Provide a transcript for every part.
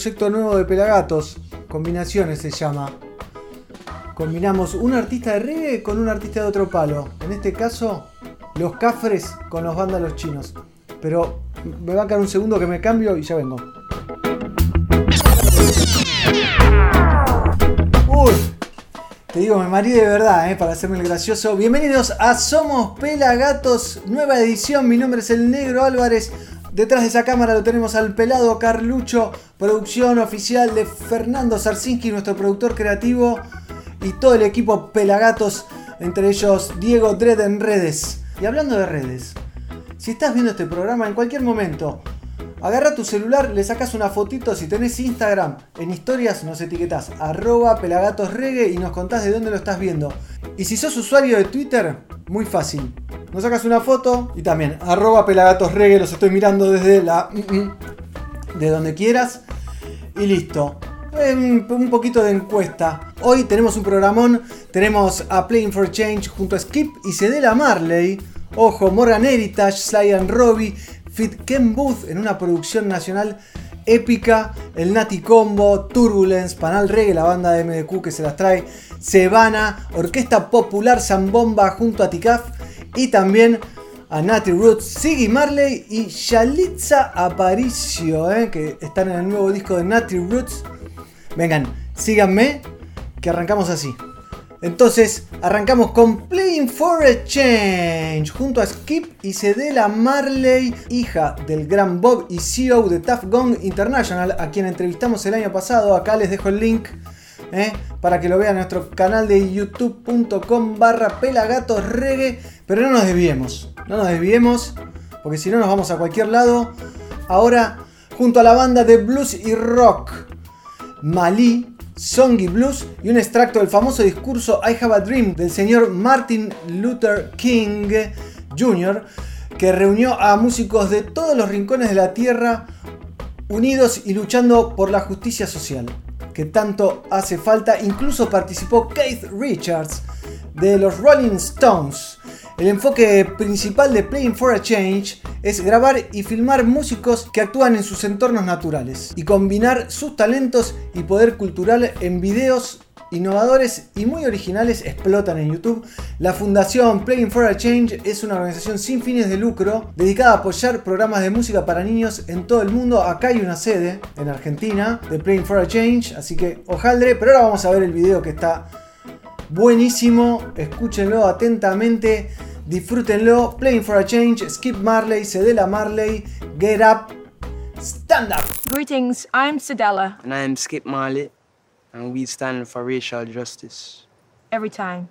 proyecto nuevo de Pelagatos. Combinaciones se llama. Combinamos un artista de reggae con un artista de otro palo. En este caso, los cafres con los vándalos chinos. Pero me va a quedar un segundo que me cambio y ya vengo. Uy, te digo, me marí de verdad, eh, para hacerme el gracioso. Bienvenidos a Somos Pelagatos, nueva edición. Mi nombre es el Negro Álvarez. Detrás de esa cámara lo tenemos al pelado Carlucho, producción oficial de Fernando Sarsinski, nuestro productor creativo, y todo el equipo Pelagatos, entre ellos Diego Dredd en redes. Y hablando de redes, si estás viendo este programa en cualquier momento, agarra tu celular, le sacas una fotito, si tenés Instagram, en historias nos etiquetás arroba pelagatosregue y nos contás de dónde lo estás viendo. Y si sos usuario de Twitter, muy fácil. Nos sacas una foto y también arroba pelagatosregue, los estoy mirando desde la... de donde quieras. Y listo. Un, poquito de encuesta. Hoy tenemos un programón. Tenemos a Playing for Change junto a Skip y Cedela Marley. Ojo, Morgan Heritage, Sly and Robbie, Fit Ken Booth en una producción nacional épica. El Nati Combo, Turbulence, Panal Reggae, la banda de MDQ que se las trae. Sebana, Orquesta Popular Zambomba junto a Ticaf. Y también a Nati Roots, Siggy Marley y Yalitza Aparicio, eh, que están en el nuevo disco de Nati Roots. Vengan, síganme, que arrancamos así. Entonces, arrancamos con Playing for a Change, junto a Skip y Cedela Marley, hija del gran Bob y CEO de Tough Gong International, a quien entrevistamos el año pasado. Acá les dejo el link ¿eh? para que lo vean en nuestro canal de youtube.com barra. Pero no nos desviemos, no nos desviemos, porque si no nos vamos a cualquier lado. Ahora, junto a la banda de blues y rock, Malí, Songy Blues y un extracto del famoso discurso I Have a Dream del señor Martin Luther King Jr., que reunió a músicos de todos los rincones de la tierra unidos y luchando por la justicia social, que tanto hace falta. Incluso participó Keith Richards de los Rolling Stones. El enfoque principal de Playing for a Change es grabar y filmar músicos que actúan en sus entornos naturales y combinar sus talentos y poder cultural en videos innovadores y muy originales explotan en YouTube. La fundación Playing for a Change es una organización sin fines de lucro dedicada a apoyar programas de música para niños en todo el mundo. Acá hay una sede en Argentina de Playing for a Change, así que ojaldre. Pero ahora vamos a ver el video que está buenísimo. Escúchenlo atentamente. Disfrútenlo. Playing for a Change, Skip Marley, Cedela Marley, Get Up, Stand Up. Greetings, I'm Sedella. And I am Skip Marley, and we stand for racial justice. Every time.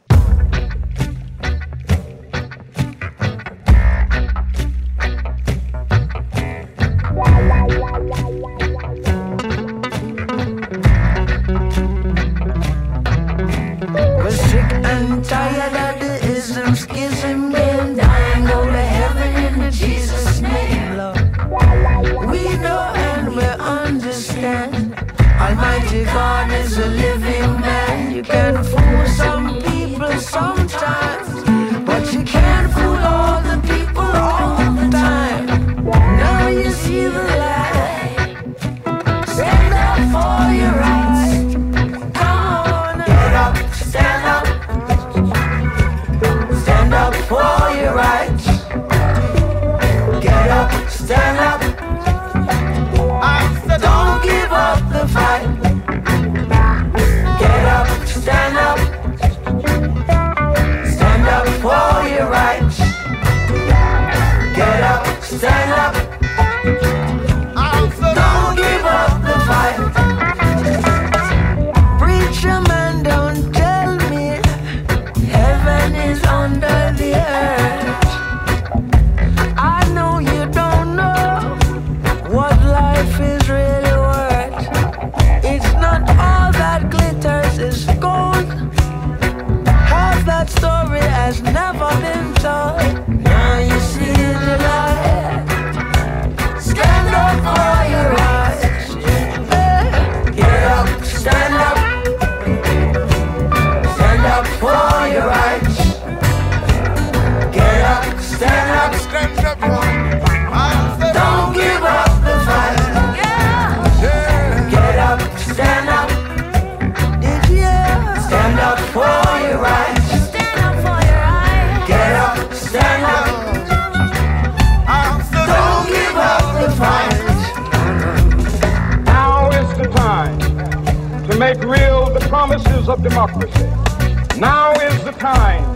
Democracy. Now is the time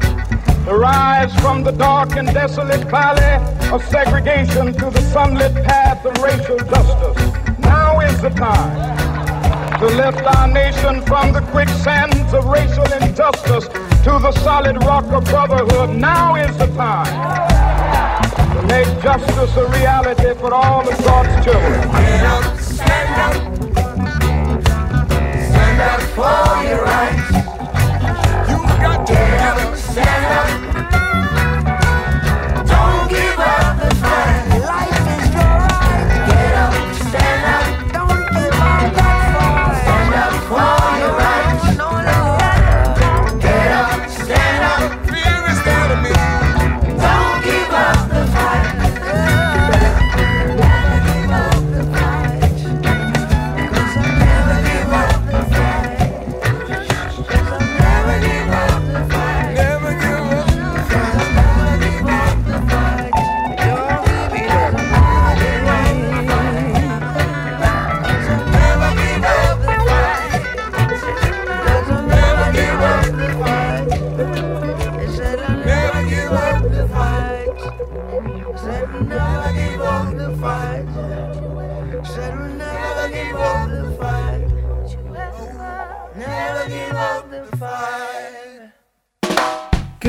to rise from the dark and desolate valley of segregation to the sunlit path of racial justice. Now is the time to lift our nation from the quicksands of racial injustice to the solid rock of brotherhood. Now is the time to make justice a reality for all of God's children. Get up, stand up. Stand up for your rights. Get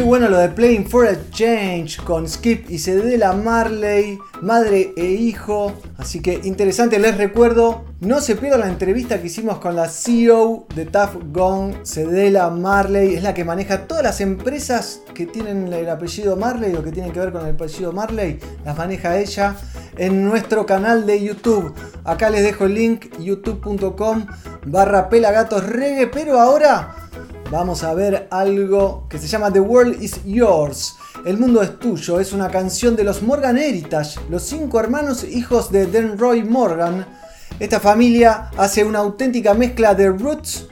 bueno lo de Playing for a Change con Skip y Cedela Marley, madre e hijo. Así que interesante, les recuerdo, no se pierdan la entrevista que hicimos con la CEO de Tough Gone, Cedela Marley. Es la que maneja todas las empresas que tienen el apellido Marley o que tienen que ver con el apellido Marley. Las maneja ella en nuestro canal de YouTube. Acá les dejo el link youtube.com barra pelagatos. Pero ahora vamos a ver algo que se llama The World is Yours. El mundo es tuyo. Es una canción de los Morgan Heritage, los cinco hermanos hijos de Denroy Morgan. Esta familia hace una auténtica mezcla de roots,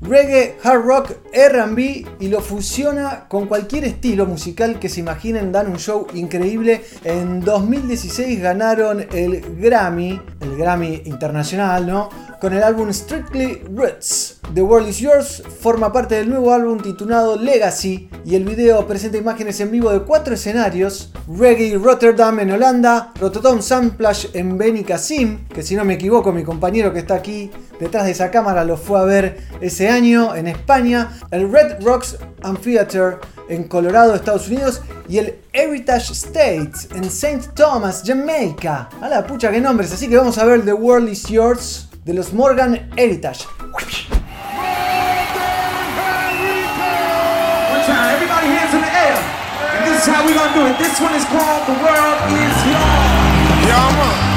reggae, hard rock, RB y lo fusiona con cualquier estilo musical que se imaginen. Dan un show increíble. En 2016 ganaron el Grammy, el Grammy internacional, ¿no? Con el álbum Strictly Roots. The World is Yours forma parte del nuevo álbum titulado Legacy y el video presenta imágenes en vivo de cuatro escenarios: Reggae Rotterdam en Holanda, Rotterdam Soundplash en Benicassim, que si no me equivoco, mi compañero que está aquí detrás de esa cámara lo fue a ver ese año en España, el Red Rocks Amphitheater en Colorado, Estados Unidos, y el Heritage States en St. Thomas, Jamaica. A la pucha, qué nombres. Así que vamos a ver The World is Yours de los Morgan Heritage. This is how we gonna do it. This one is called The World Is Yours. Yeah,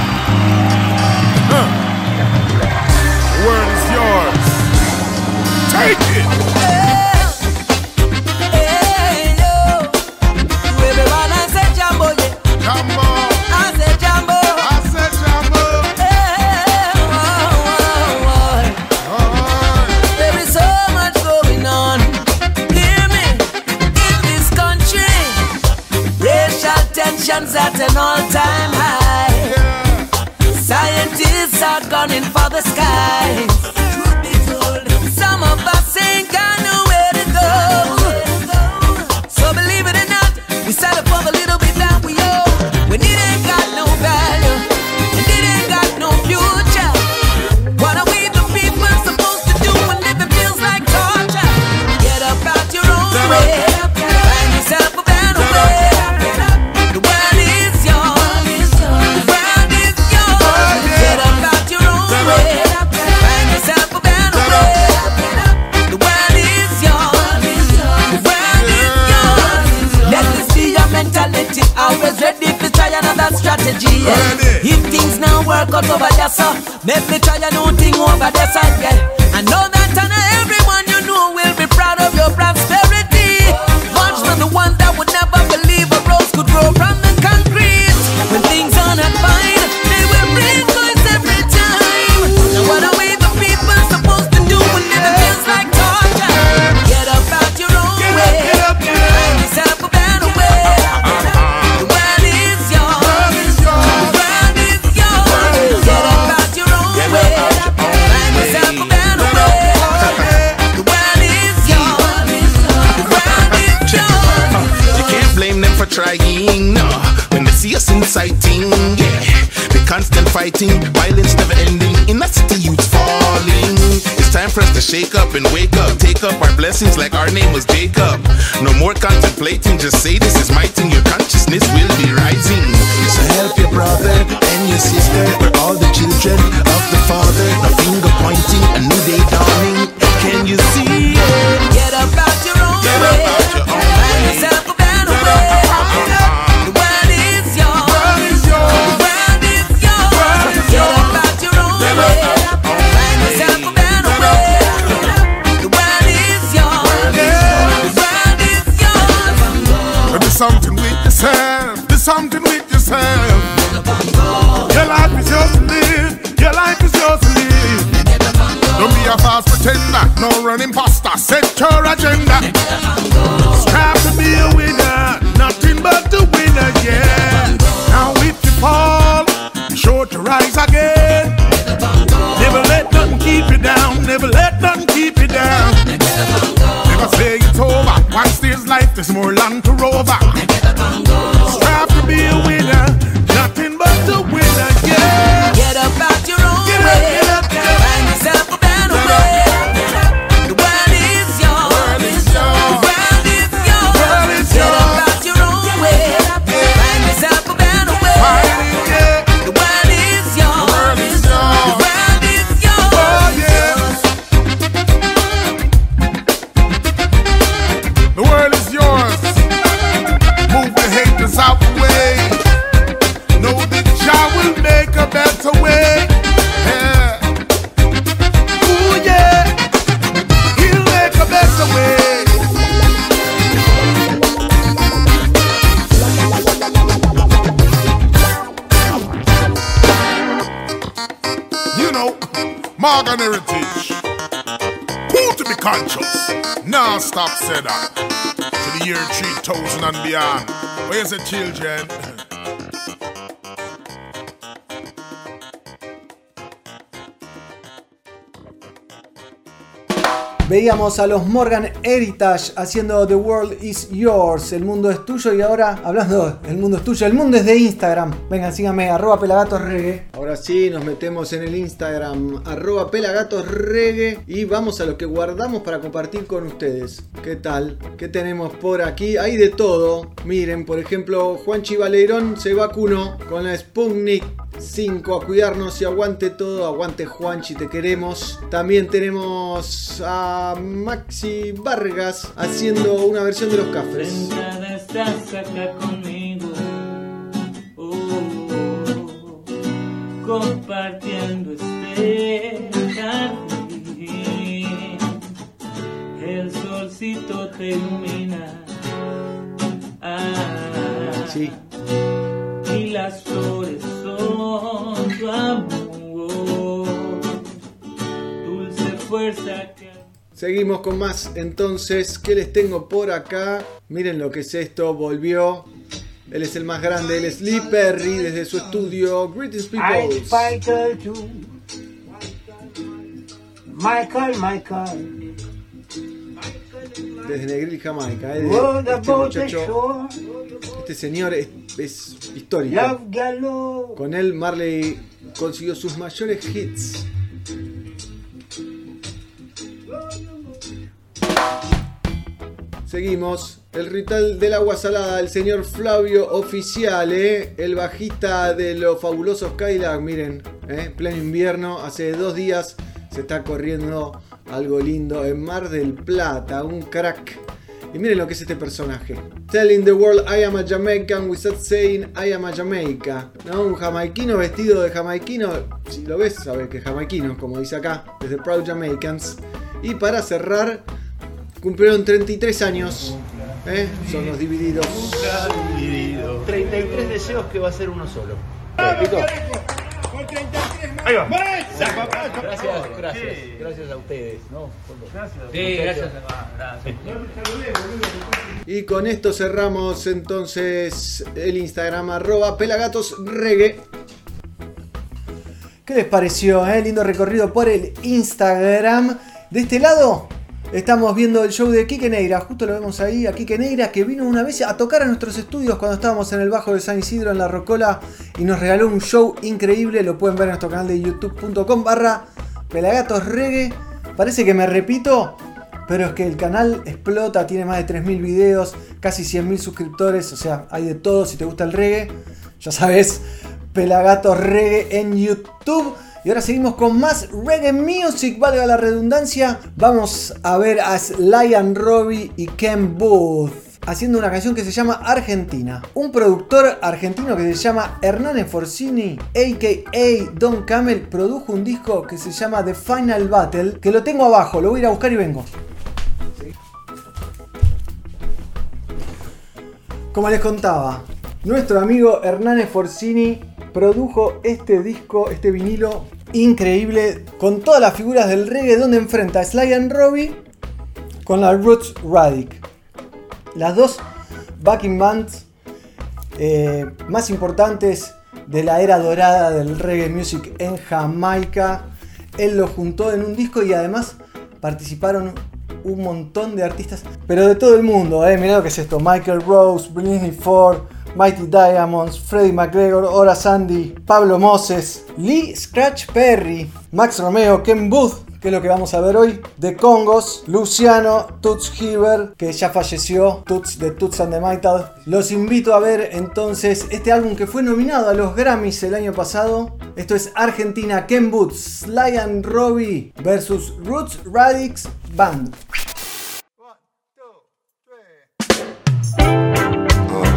warning. No, when they see us inciting, yeah. The constant fighting, violence never ending. In a city, youth falling. It's time for us to shake up and wake up. Take up our blessings like our name was Jacob. No more contemplating, just say this is my thing. Your consciousness will be rising. So help your brother and your sister. We're all the children of the Father. No finger pointing, a new day dawning. Can you see it? Get up out your own Get way. Be a false pretender. No running imposter. Set your agenda. Strive to be a winner. Nothing but the winner, yeah. Now if you fall, be sure to rise again. Never let nothing keep you down. Never let nothing keep you down. Never say it's over. Once there's life, there's more land to rover. Stop say that. To the year 3000 and beyond. Where's the children? Veíamos a los Morgan Heritage haciendo The World is Yours, el mundo es tuyo y ahora, hablando el mundo es tuyo, el mundo es de Instagram. Vengan, síganme, arroba pelagatosregue. Ahora sí, nos metemos en el Instagram, arroba pelagatosregue y vamos a lo que guardamos para compartir con ustedes. ¿Qué tal? ¿Qué tenemos por aquí? Hay de todo. Miren, por ejemplo, Juanchi Valerón se vacunó con la Sputnik 5 a cuidarnos y aguante todo, aguante Juanchi, te queremos. También tenemos a Maxi Vargas haciendo una versión de los cafres. Estás acá conmigo, oh, compartiendo este jardín. El solcito te ilumina. Ah, Sí. Y las flores son tu amor, dulce fuerza Seguimos con más entonces. ¿Qué les tengo por acá? Miren lo que es esto. Volvió. Él es el más grande. Él es Lee Perry desde su estudio. Greetings I people. Michael. Michael, Michael. Desde Negril, Jamaica. eh, este muchacho, este señor es, es histórico. Con él Marley consiguió sus mayores hits. Seguimos. El ritual del agua salada, el señor Flavio Oficiale, el bajista de los fabulosos Cadillac. Miren, eh, pleno invierno, hace dos días se está corriendo algo lindo en Mar del Plata, un crack. Y miren lo que es este personaje. Telling the world I am a Jamaican without saying I am a Jamaica. Un jamaiquino vestido de jamaiquino. Si lo ves, sabes que es jamaiquino, como dice acá, desde Proud Jamaicans. Y para cerrar, cumplieron 33 años. ¿eh? Son los divididos. 33 deseos que va a ser uno solo. Ahí va. Gracias, gracias, gracias a ustedes, ¿no? Sí, gracias. Y con esto cerramos entonces el Instagram arroba pelagatosregue. ¿Qué les pareció? eh? Lindo recorrido por el Instagram. De este lado, Estamos viendo el show de Quique Neira, justo lo vemos ahí, a Quique Neira, que vino una vez a tocar a nuestros estudios cuando estábamos en el Bajo de San Isidro en La Rocola y nos regaló un show increíble, lo pueden ver en nuestro canal de youtube.com barra Pelagatos Reggae. Parece que me repito, pero es que el canal explota, tiene más de 3.000 videos, casi 100.000 suscriptores, o sea, hay de todo si te gusta el reggae. Ya sabes, Pelagatos Reggae en YouTube. Y ahora seguimos con más reggae music, valga la redundancia. Vamos a ver a and Robbie y Ken Booth haciendo una canción que se llama Argentina. Un productor argentino que se llama Hernán Forcini, a.k.a. Don Camel, produjo un disco que se llama The Final Battle, que lo tengo abajo, lo voy a ir a buscar y vengo. Como les contaba, nuestro amigo Hernán Forcini produjo este disco, este vinilo increíble, con todas las figuras del reggae, donde enfrenta a Sly and Robbie con la Roots Radic. Las dos backing bands eh, más importantes de la era dorada del reggae music en Jamaica. Él lo juntó en un disco y además participaron un montón de artistas, pero de todo el mundo. Eh. Mirá lo que es esto: Michael Rose, Britney Ford, Mighty Diamonds, Freddie McGregor, Ora Sandy, Pablo Moses, Lee Scratch Perry, Max Romeo, Ken Booth, que es lo que vamos a ver hoy, The Congos, Luciano, Toots Hiver, que ya falleció, Toots de Toots and the Metal. Los invito a ver entonces este álbum que fue nominado a los Grammys el año pasado. Esto es Argentina, Ken Booth, Sly and Robbie versus Roots Radix Band.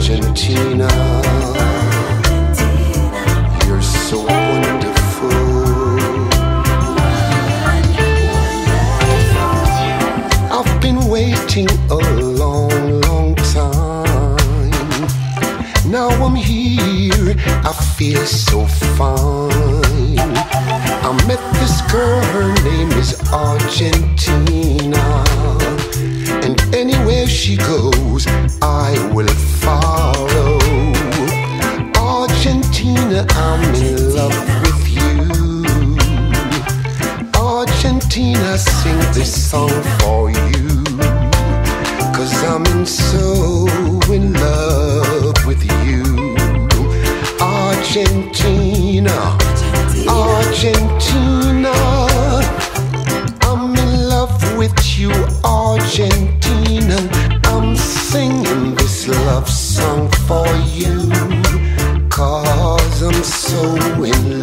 Argentina, you're so wonderful. I've been waiting a long, long time. Now I'm here, I feel so fine. I met this girl, her name is Argentina. And anywhere she goes, I will follow. Argentina, I'm in love with you. Argentina, sing this song for you. Cause I'm in so I'm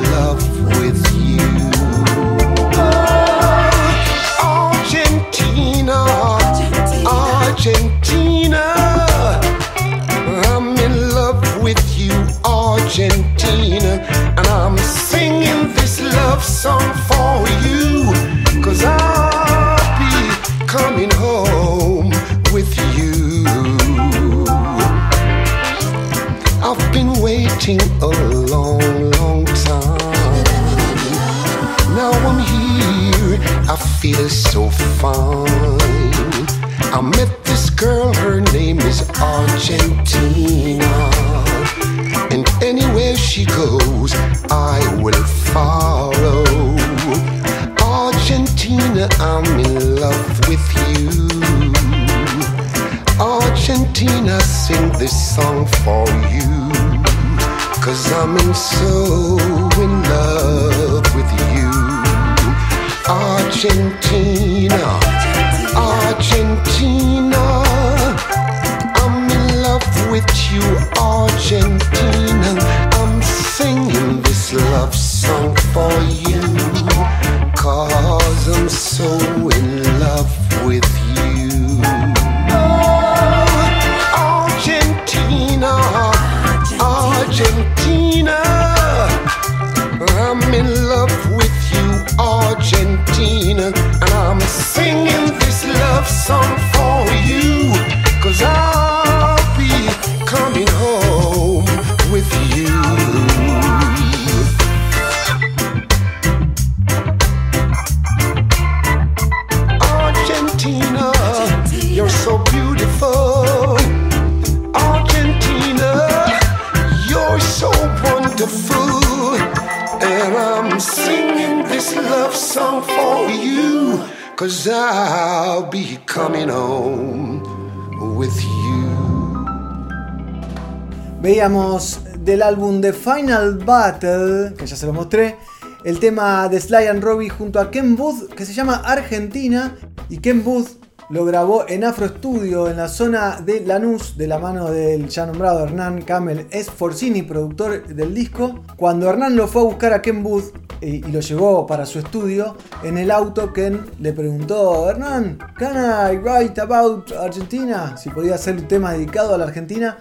Veíamos del álbum The Final Battle, que ya se lo mostré, el tema de Sly and Robbie junto a Ken Booth, que se llama Argentina, y Ken Booth lo grabó en Afro Studio en la zona de Lanús de la mano del ya nombrado Hernán Camel Esforcini, productor del disco. Cuando Hernán lo fue a buscar a Ken Booth eh, y lo llevó para su estudio, en el auto Ken le preguntó, Hernán, ¿can I write about Argentina? Si podía hacer un tema dedicado a la Argentina.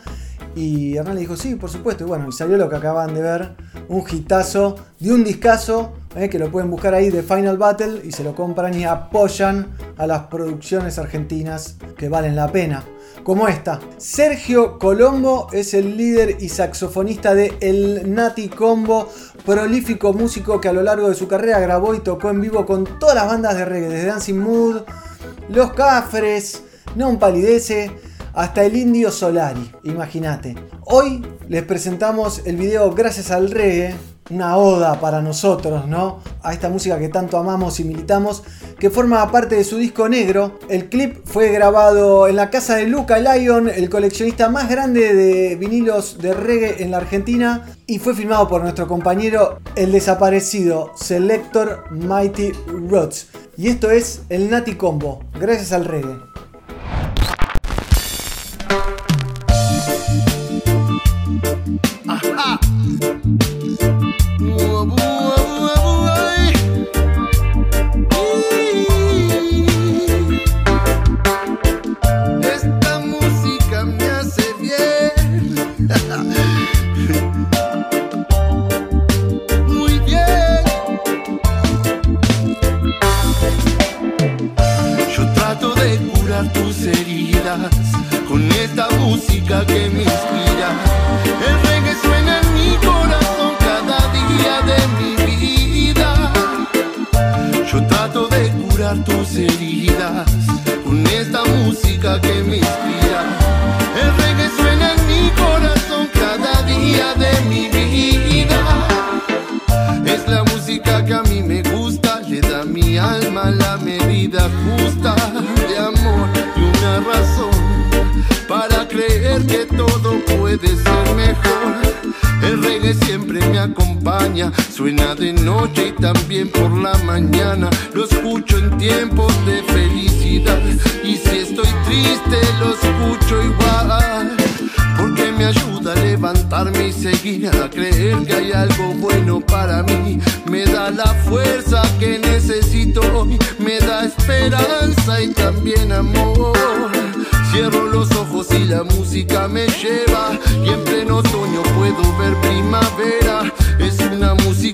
Y Hernán le dijo, sí, por supuesto. Y bueno, y salió lo que acaban de ver, un hitazo de un discazo, eh, que lo pueden buscar ahí de Final Battle y se lo compran y apoyan a las producciones argentinas que valen la pena. Como esta. Sergio Colombo es el líder y saxofonista de El Nati Combo, prolífico músico que a lo largo de su carrera grabó y tocó en vivo con todas las bandas de reggae, desde Dancing Mood, Los Cafres, Non Palidece, hasta el Indio Solari, imagínate. Hoy les presentamos el video Gracias al Reggae, una oda para nosotros, ¿no? A esta música que tanto amamos y militamos, que forma parte de su disco negro. El clip fue grabado en la casa de Luca Lyon, el coleccionista más grande de vinilos de reggae en la Argentina, y fue filmado por nuestro compañero, el desaparecido Selector Mighty Rods. Y esto es el Nati Combo, gracias al reggae.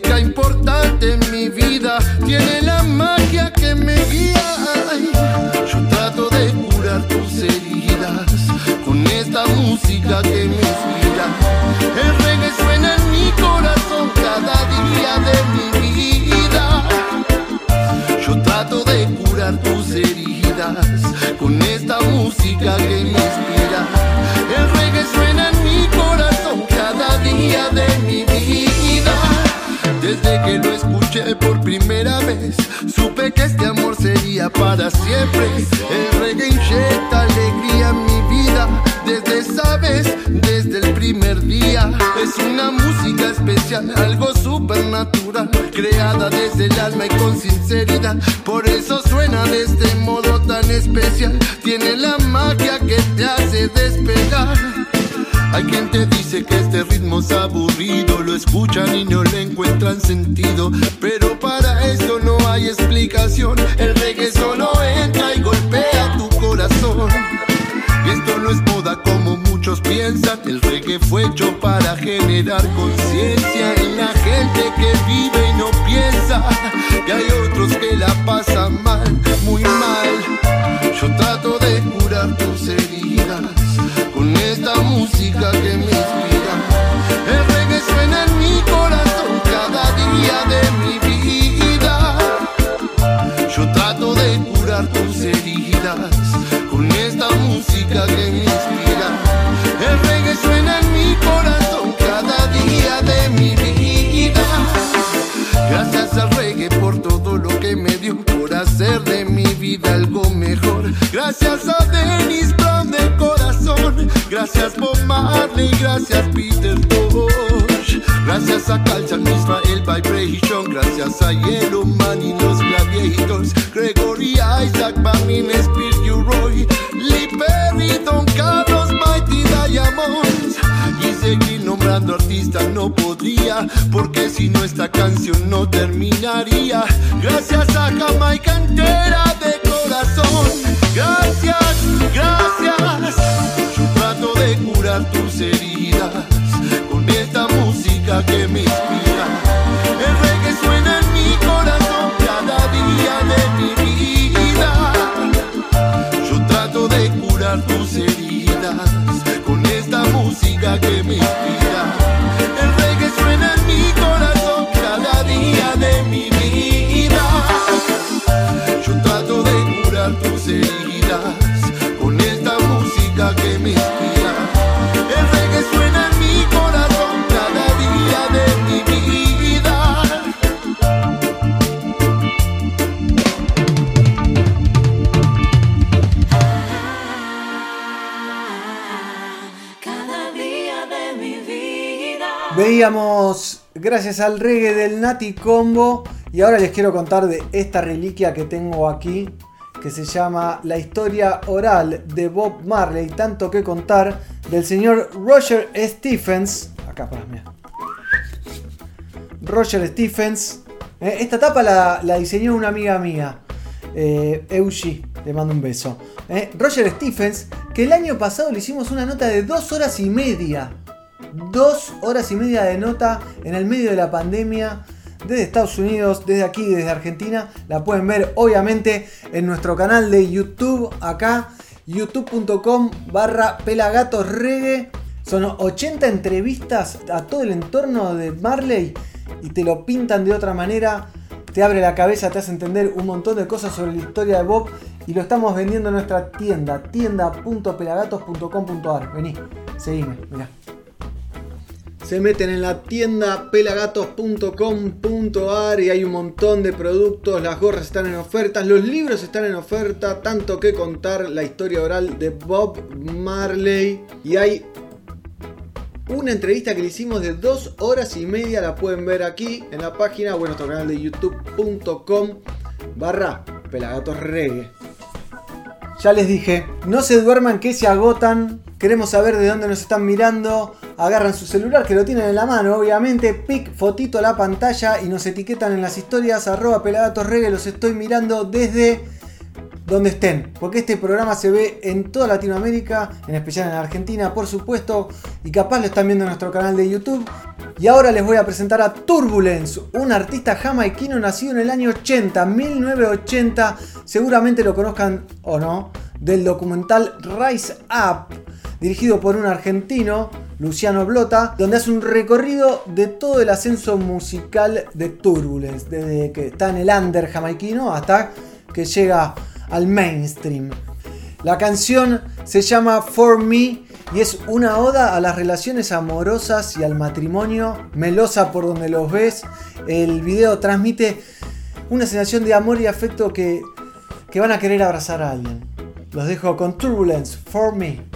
Importante en mi vida, tiene la magia que me guía. Yo trato de curar tus heridas con esta música que me inspira. El reggae suena en mi corazón cada día de mi vida. Yo trato de curar tus heridas con esta música que primera vez, supe que este amor sería para siempre. El reggae inyecta alegría en mi vida. Desde esa vez, desde el primer día, es una música especial, algo supernatural, creada desde el alma y con sinceridad. Por eso suena de este modo tan especial. Tiene la magia que te hace despegar. Hay quien te dice que este ritmo es aburrido, lo escuchan y no le encuentran sentido. Explicación. El reggae solo entra y golpea tu corazón. Y esto no es moda como muchos piensan. El reggae fue hecho para generar conciencia en la gente que vive y no piensa. Gracias a Dennis Brown de corazón. Gracias Bob Marley, gracias Peter Tosh. Gracias a Calchan Israel Vibration. Gracias a Yellow Man y los Gladiators. Gregory Isaac, Bamin, Spear, Roy. Lee Perry, Don Carlos, Mighty Diamonds. Y seguir nombrando artistas no podría, porque si no esta canción no terminaría. Gracias a Jamaica entera. Que me inspira. El reggae suena en mi corazón cada día de mi vida. Yo trato de curar tus heridas con esta música que me inspira. Gracias al reggae del Nati Combo, y ahora les quiero contar de esta reliquia que tengo aquí, que se llama La historia oral de Bob Marley, tanto que contar, del señor Roger Stephens. Acá, para mira. Roger Stephens. Eh, esta tapa la, diseñó una amiga mía, eh, le mando un beso. Eh, Roger Stephens, que el año pasado le hicimos una nota de dos horas y media. Dos horas y media de nota en el medio de la pandemia. Desde Estados Unidos, desde aquí, desde Argentina. La pueden ver obviamente en nuestro canal de YouTube acá. youtube.com barra pelagatosregue. Son 80 entrevistas a todo el entorno de Marley y te lo pintan de otra manera. Te abre la cabeza, te hace entender un montón de cosas sobre la historia de Bob y lo estamos vendiendo en nuestra tienda, tienda.pelagatos.com.ar. Vení, seguime, mirá. Se meten en la tienda pelagatos.com.ar y hay un montón de productos, las gorras están en ofertas, los libros están en oferta, tanto que contar la historia oral de Bob Marley y hay una entrevista que le hicimos de dos horas y media, la pueden ver aquí en la página o en nuestro canal de youtube.com barra pelagatosregue. Ya les dije, no se duerman que se agotan. Queremos saber de dónde nos están mirando. Agarran su celular que lo tienen en la mano, obviamente. Pic, fotito a la pantalla y nos etiquetan en las historias. Arroba pelagatosregue. Los estoy mirando desde donde estén. Porque este programa se ve en toda Latinoamérica, en especial en Argentina, por supuesto. Y capaz lo están viendo en nuestro canal de YouTube. Y ahora les voy a presentar a Turbulence, un artista jamaiquino nacido en el año 80, 1980. Seguramente lo conozcan o no, del documental Rise Up, dirigido por un argentino, Luciano Blota, donde hace un recorrido de todo el ascenso musical de Turbulence, desde que está en el under jamaiquino hasta que llega al mainstream. La canción se llama For Me y es una oda a las relaciones amorosas y al matrimonio, melosa por donde los ves. El video transmite una sensación de amor y afecto que, que van a querer abrazar a alguien. Los dejo con Turbulence, For Me.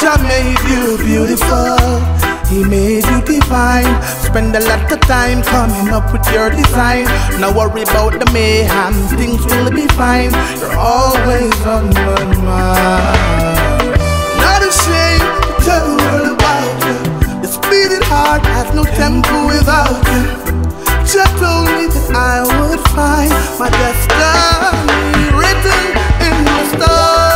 Jah made you beautiful. He made you divine. Spend a lot of time coming up with your design. No worry about the mayhem, things will be fine. You're always on my mind. Not ashamed to tell the world about you. This beating heart has no tempo without you. Just told me that I would find my destiny written in the stars.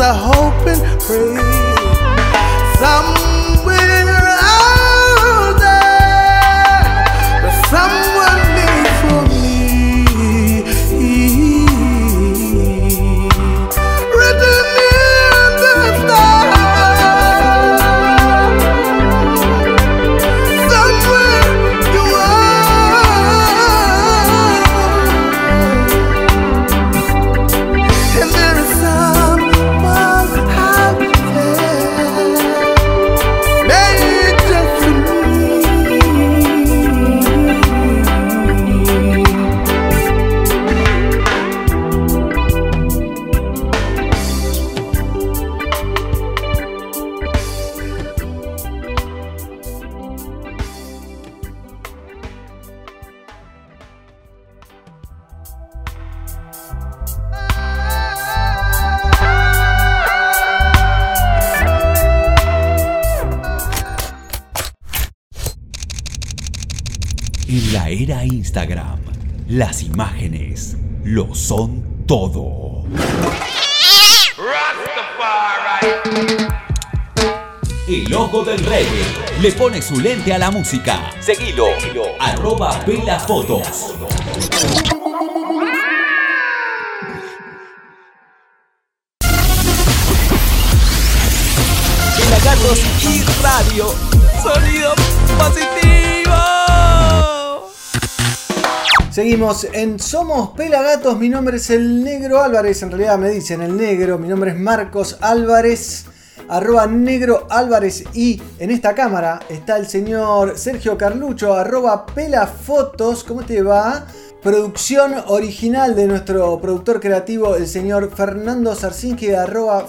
I hope and pray. Somewhere Instagram, las imágenes lo son todo. El ojo del reggae le pone su lente a la música. Seguilo, arroba Pela Fotos. Pelagatos y radio. Seguimos en Somos Pelagatos. Mi nombre es el Negro Álvarez. En realidad me dicen el Negro. Mi nombre es Marcos Álvarez. Arroba Negro Álvarez. Y en esta cámara está el señor Sergio Carlucho. Arroba Pelafotos. ¿Cómo te va? Producción original de nuestro productor creativo, el señor Fernando Sarsinski. Arroba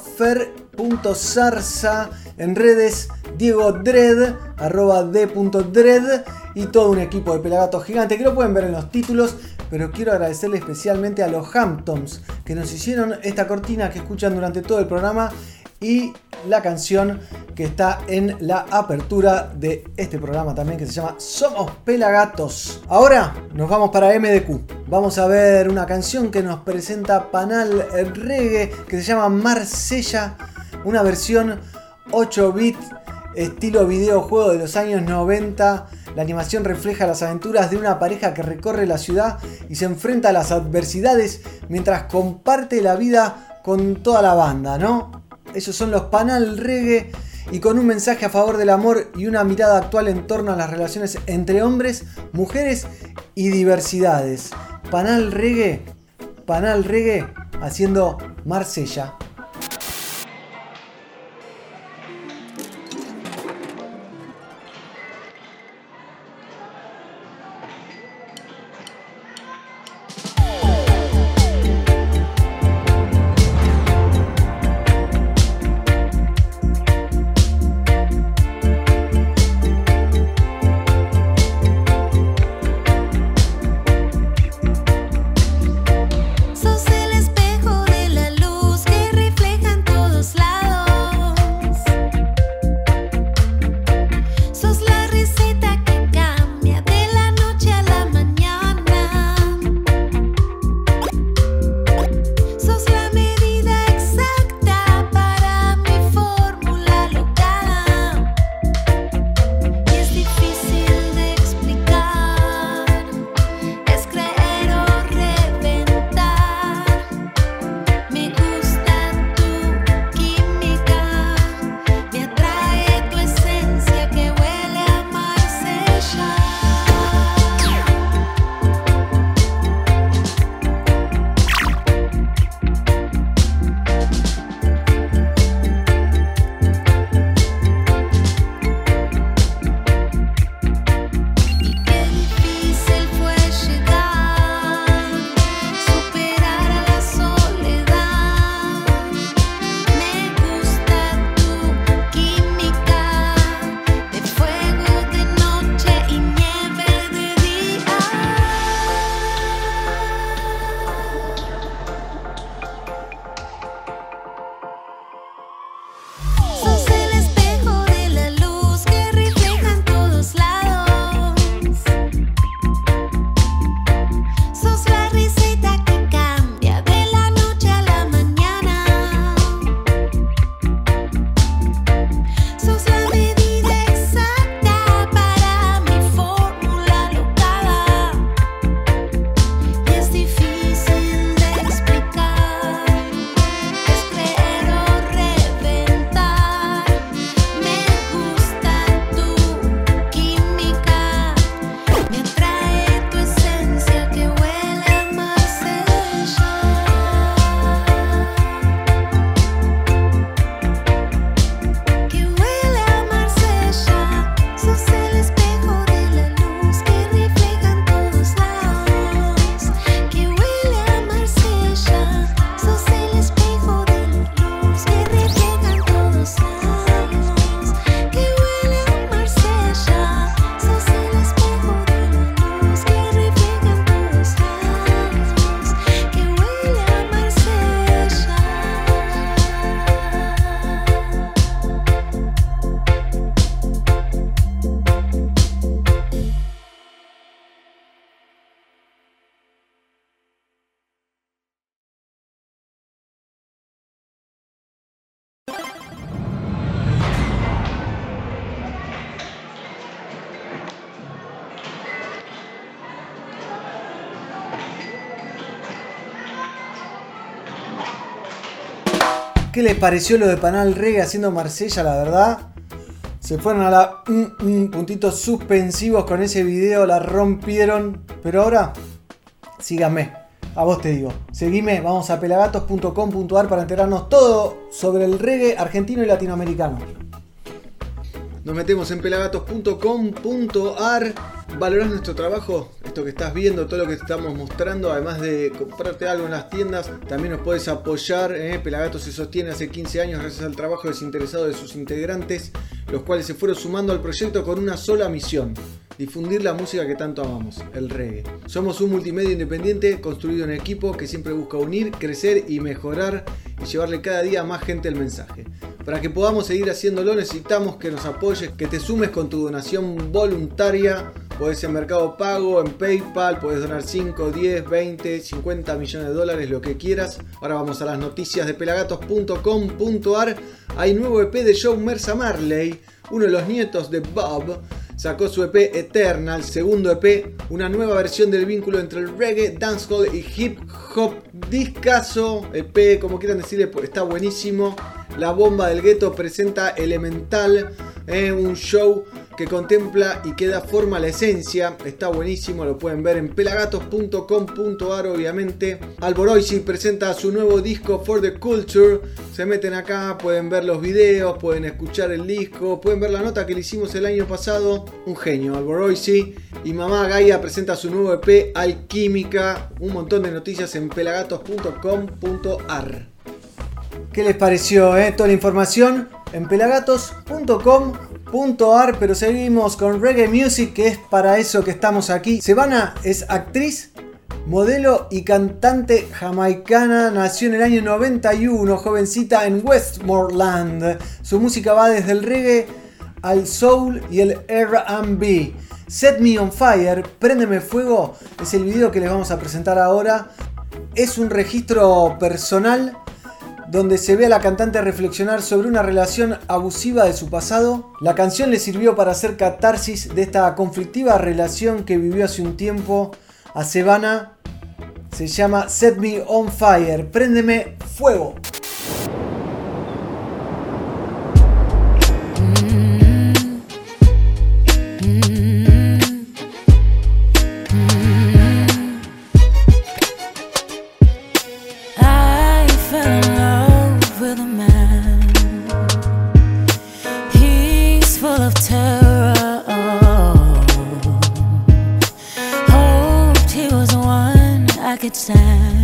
fer.zarza. En redes, Diego Dredd. Arroba d.dredd y todo un equipo de pelagatos gigante que lo pueden ver en los títulos, pero quiero agradecerle especialmente a los Hamptons que nos hicieron esta cortina que escuchan durante todo el programa y la canción que está en la apertura de este programa también que se llama Somos Pelagatos. Ahora nos vamos para MDQ. Vamos a ver una canción que nos presenta Panal Reggae que se llama Marsella, una versión 8 bit estilo videojuego de los años 90. La animación refleja las aventuras de una pareja que recorre la ciudad y se enfrenta a las adversidades mientras comparte la vida con toda la banda, ¿no? Esos son los Panal Reggae y con un mensaje a favor del amor y una mirada actual en torno a las relaciones entre hombres, mujeres y diversidades. Panal Reggae, Panal Reggae haciendo Marsella. ¿Qué les pareció lo de Panal Reggae haciendo Marsella, la verdad? Se fueron a la mm, mm, puntitos suspensivos con ese video, la rompieron. Pero ahora, síganme. A vos te digo, seguime, vamos a pelagatos.com.ar para enterarnos todo sobre el reggae argentino y latinoamericano. Nos metemos en pelagatos.com.ar. Valorás nuestro trabajo, esto que estás viendo, todo lo que estamos mostrando, además de comprarte algo en las tiendas, también nos puedes apoyar. ¿eh? Pelagatos se sostiene hace 15 años gracias al trabajo desinteresado de sus integrantes, los cuales se fueron sumando al proyecto con una sola misión. Difundir la música que tanto amamos, el reggae. Somos un multimedia independiente construido en equipo que siempre busca unir, crecer y mejorar y llevarle cada día a más gente el mensaje. Para que podamos seguir haciéndolo necesitamos que nos apoyes, que te sumes con tu donación voluntaria Podés en Mercado Pago, en PayPal, podés donar 5, 10, 20, 50 millones de dólares, lo que quieras. Ahora vamos a las noticias de pelagatos.com.ar. Hay nuevo EP de Joe Mersa Marley, uno de los nietos de Bob. Sacó su EP Eternal, segundo EP, una nueva versión del vínculo entre el reggae, dancehall y hip hop. Discaso, EP, como quieran decirle, está buenísimo. La bomba del gueto presenta Elemental, eh, un show que contempla y que da forma a la esencia. Está buenísimo, lo pueden ver en pelagatos.com.ar obviamente. Alboroisi presenta su nuevo disco For the Culture. Se meten acá, pueden ver los videos, pueden escuchar el disco, pueden ver la nota que le hicimos el año pasado. Un genio, Alboroisi. Y Mamá Gaia presenta su nuevo EP Alquímica. Un montón de noticias en pelagatos.com.ar. ¿Qué les pareció? eh? Toda la información en pelagatos.com.ar, pero seguimos con reggae music, que es para eso que estamos aquí. Sebana es actriz, modelo y cantante jamaicana, nació en el año 91, jovencita en Westmoreland. Su música va desde el reggae al soul y el R&B. Set Me on Fire, Préndeme Fuego, es el video que les vamos a presentar ahora. Es un registro personal donde se ve a la cantante reflexionar sobre una relación abusiva de su pasado. La canción le sirvió para hacer catarsis de esta conflictiva relación que vivió hace un tiempo a Sebana. Se llama Set Me on Fire, Préndeme Fuego. One I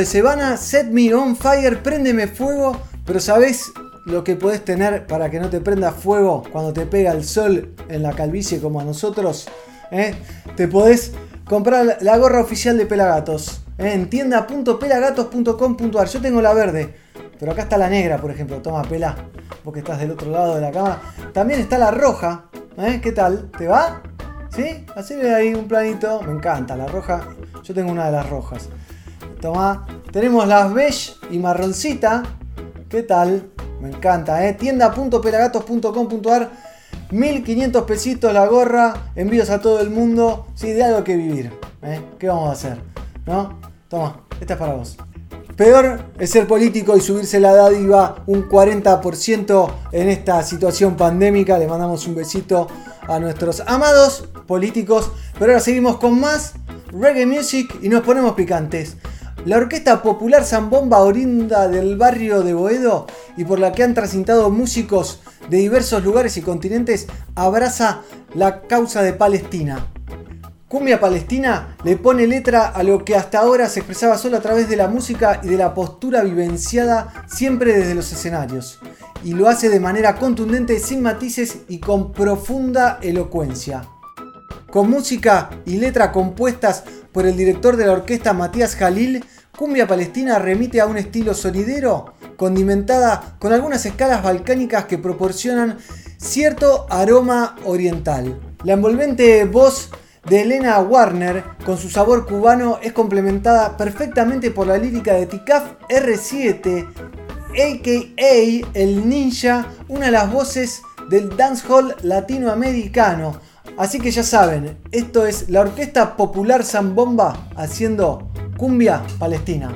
de Sebana, Set Me On Fire, préndeme fuego, pero ¿sabés lo que podés tener para que no te prenda fuego cuando te pega el sol en la calvicie como a nosotros? ¿Eh? Te podés comprar la gorra oficial de Pelagatos ¿eh? en tienda.pelagatos.com.ar. Yo tengo la verde, pero acá está la negra, por ejemplo. Toma, pela, porque estás del otro lado de la cámara. También está la roja. ¿eh? ¿Qué tal? ¿Te va? ¿Sí? Hacerle ahí un planito. Me encanta la roja. Yo tengo una de las rojas. Toma. Tenemos las beige y marroncita. ¿Qué tal? Me encanta, ¿eh? Tienda.pelagatos.com.ar 1500 pesitos la gorra, envíos a todo el mundo. Sí, de algo que vivir. ¿eh? ¿Qué vamos a hacer? ¿No? Toma, esta es para vos. Peor es ser político y subirse la dádiva un 40% en esta situación pandémica. Le mandamos un besito a nuestros amados políticos. Pero ahora seguimos con más reggae music y nos ponemos picantes. La Orquesta Popular Zambomba Orinda del barrio de Boedo y por la que han transitado músicos de diversos lugares y continentes abraza la causa de Palestina. Cumbia Palestina le pone letra a lo que hasta ahora se expresaba solo a través de la música y de la postura vivenciada siempre desde los escenarios. Y lo hace de manera contundente, sin matices y con profunda elocuencia. Con música y letra compuestas por el director de la orquesta Matías Jalil, Cumbia Palestina remite a un estilo sonidero condimentada con algunas escalas balcánicas que proporcionan cierto aroma oriental. La envolvente voz de Elena Warner, con su sabor cubano, es complementada perfectamente por la lírica de Tikaf R7, a.k.a. El Ninja, una de las voces del dancehall latinoamericano. Así que ya saben, esto es la Orquesta Popular Zambomba haciendo cumbia palestina.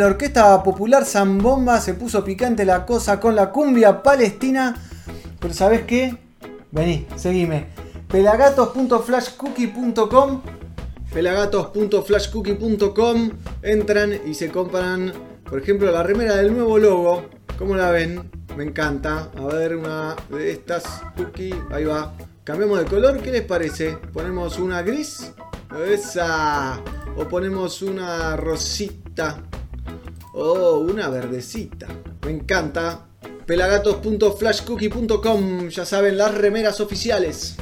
La Orquesta Popular Zambomba, se puso picante la cosa con la cumbia palestina. Pero ¿sabes qué? Vení, seguime. Pelagatos.flashcookie.com Pelagatos.flashcookie.com Entran y se compran, por ejemplo, la remera del nuevo logo. ¿Cómo la ven? Me encanta. A ver, una de estas cookie. Ahí va. Cambiamos de color, ¿qué les parece? Ponemos una gris. Esa. O ponemos una rosita. O una verdecita. Me encanta. Pelagatos.flashcookie.com. Ya saben, las remeras oficiales.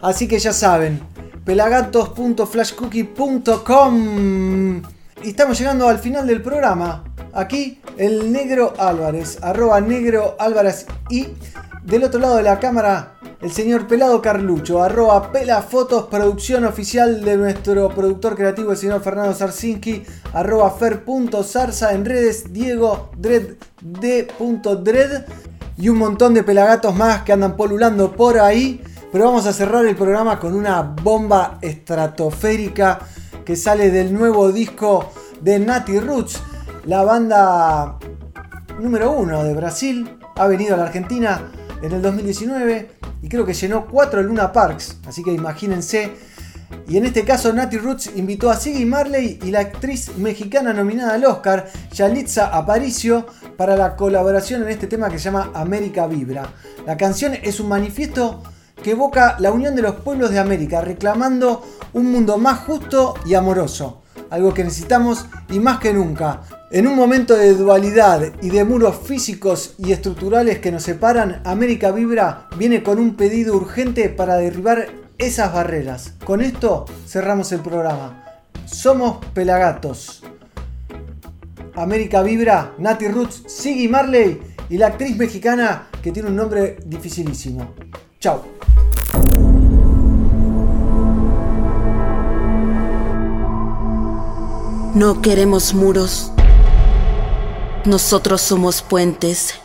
Así que ya saben. Pelagatos.flashcookie.com. Y estamos llegando al final del programa. Aquí el negro Álvarez. Arroba negro Álvarez. Y del otro lado de la cámara el señor Pelado Carlucho, arroba Pelafotos, producción oficial de nuestro productor creativo, el señor Fernando Sarsinki, arroba fer.zarza en redes, Diego Dred, D.Dred y un montón de pelagatos más que andan polulando por ahí. Pero vamos a cerrar el programa con una bomba estratosférica que sale del nuevo disco de Nati Roots, la banda número uno de Brasil. Ha venido a la Argentina en el 2019 y creo que llenó cuatro Luna Parks, así que imagínense. Y en este caso Nati Roots invitó a Siggy Marley y la actriz mexicana nominada al Oscar, Yalitza Aparicio, para la colaboración en este tema que se llama América Vibra. La canción es un manifiesto que evoca la unión de los pueblos de América, reclamando un mundo más justo y amoroso, algo que necesitamos y más que nunca. En un momento de dualidad y de muros físicos y estructurales que nos separan, América Vibra viene con un pedido urgente para derribar esas barreras. Con esto cerramos el programa. Somos Pelagatos. América Vibra, Nati Roots, Siggy Marley y la actriz mexicana que tiene un nombre dificilísimo. Chao. No queremos muros. Nosotros somos puentes.